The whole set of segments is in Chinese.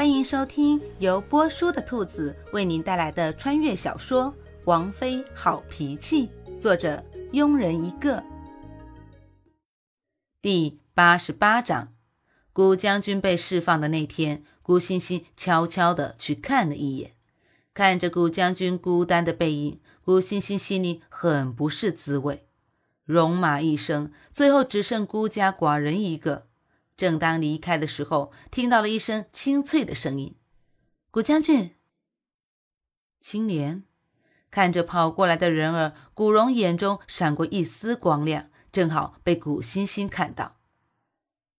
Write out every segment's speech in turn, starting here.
欢迎收听由波叔的兔子为您带来的穿越小说《王妃好脾气》，作者庸人一个。第八十八章，古将军被释放的那天，古欣欣悄悄地去看了一眼，看着古将军孤单的背影，古欣欣心里很不是滋味。戎马一生，最后只剩孤家寡人一个。正当离开的时候，听到了一声清脆的声音：“古将军。”青莲看着跑过来的人儿，古荣眼中闪过一丝光亮，正好被古欣欣看到。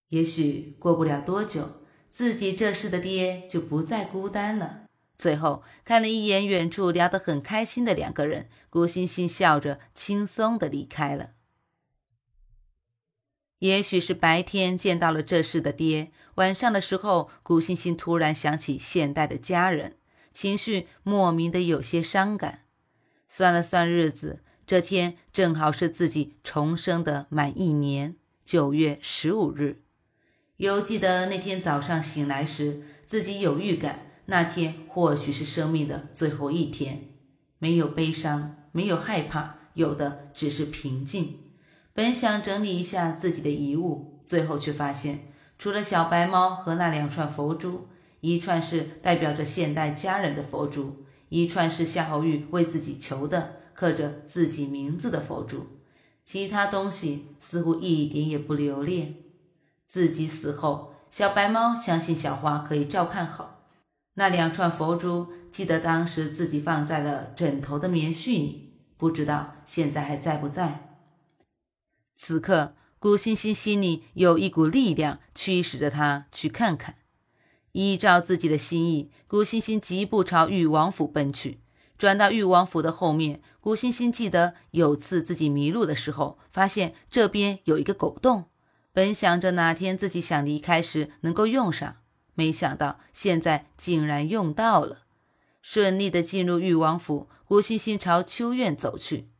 也许过不了多久，自己这世的爹就不再孤单了。最后看了一眼远处聊得很开心的两个人，古欣欣笑着轻松的离开了。也许是白天见到了这世的爹，晚上的时候，古欣欣突然想起现代的家人，情绪莫名的有些伤感。算了算日子，这天正好是自己重生的满一年，九月十五日。犹记得那天早上醒来时，自己有预感，那天或许是生命的最后一天，没有悲伤，没有害怕，有的只是平静。本想整理一下自己的遗物，最后却发现，除了小白猫和那两串佛珠，一串是代表着现代家人的佛珠，一串是夏侯玉为自己求的刻着自己名字的佛珠，其他东西似乎一点也不留恋。自己死后，小白猫相信小花可以照看好那两串佛珠，记得当时自己放在了枕头的棉絮里，不知道现在还在不在。此刻，古欣欣心里有一股力量驱使着他去看看。依照自己的心意，古欣欣疾步朝誉王府奔去。转到誉王府的后面，古欣欣记得有次自己迷路的时候，发现这边有一个狗洞。本想着哪天自己想离开时能够用上，没想到现在竟然用到了。顺利的进入誉王府，古欣欣朝秋院走去。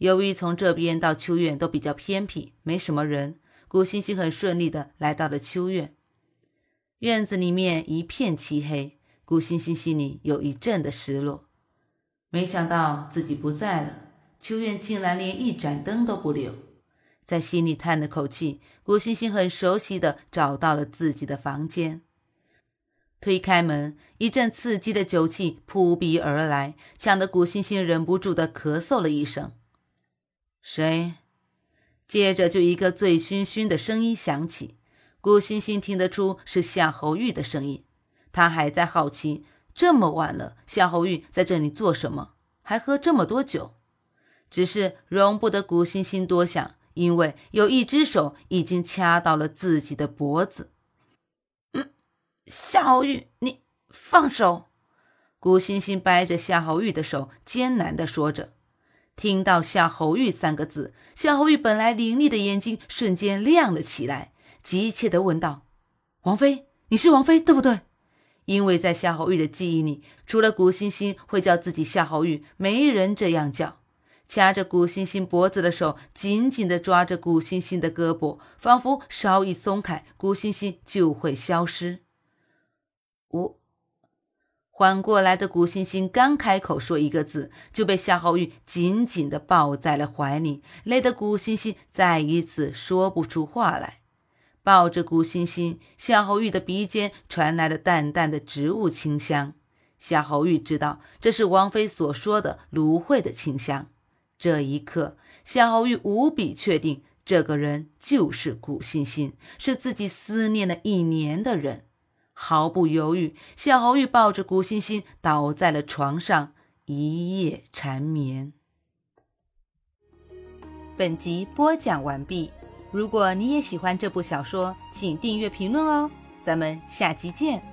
由于从这边到秋院都比较偏僻，没什么人，古欣欣很顺利的来到了秋院。院子里面一片漆黑，古欣欣心里有一阵的失落。没想到自己不在了，秋院竟然连一盏灯都不留，在心里叹了口气。古欣欣很熟悉的找到了自己的房间，推开门，一阵刺激的酒气扑鼻而来，呛得古欣欣忍不住的咳嗽了一声。谁？接着就一个醉醺醺的声音响起，古欣欣听得出是夏侯玉的声音。他还在好奇，这么晚了，夏侯玉在这里做什么，还喝这么多酒？只是容不得古欣欣多想，因为有一只手已经掐到了自己的脖子。嗯，夏侯玉，你放手！古欣欣掰着夏侯玉的手，艰难地说着。听到“夏侯玉”三个字，夏侯玉本来凌厉的眼睛瞬间亮了起来，急切地问道：“王妃，你是王妃对不对？”因为在夏侯玉的记忆里，除了古欣欣会叫自己夏侯玉，没人这样叫。掐着古欣欣脖子的手紧紧地抓着古欣欣的胳膊，仿佛稍一松开，古欣欣就会消失。我。缓过来的古欣欣刚开口说一个字，就被夏侯玉紧紧地抱在了怀里，累得古欣欣再一次说不出话来。抱着古欣欣，夏侯玉的鼻尖传来了淡淡的植物清香。夏侯玉知道这是王妃所说的芦荟的清香。这一刻，夏侯玉无比确定，这个人就是古欣欣，是自己思念了一年的人。毫不犹豫，小侯玉抱着古欣欣倒在了床上，一夜缠绵。本集播讲完毕。如果你也喜欢这部小说，请订阅、评论哦。咱们下集见。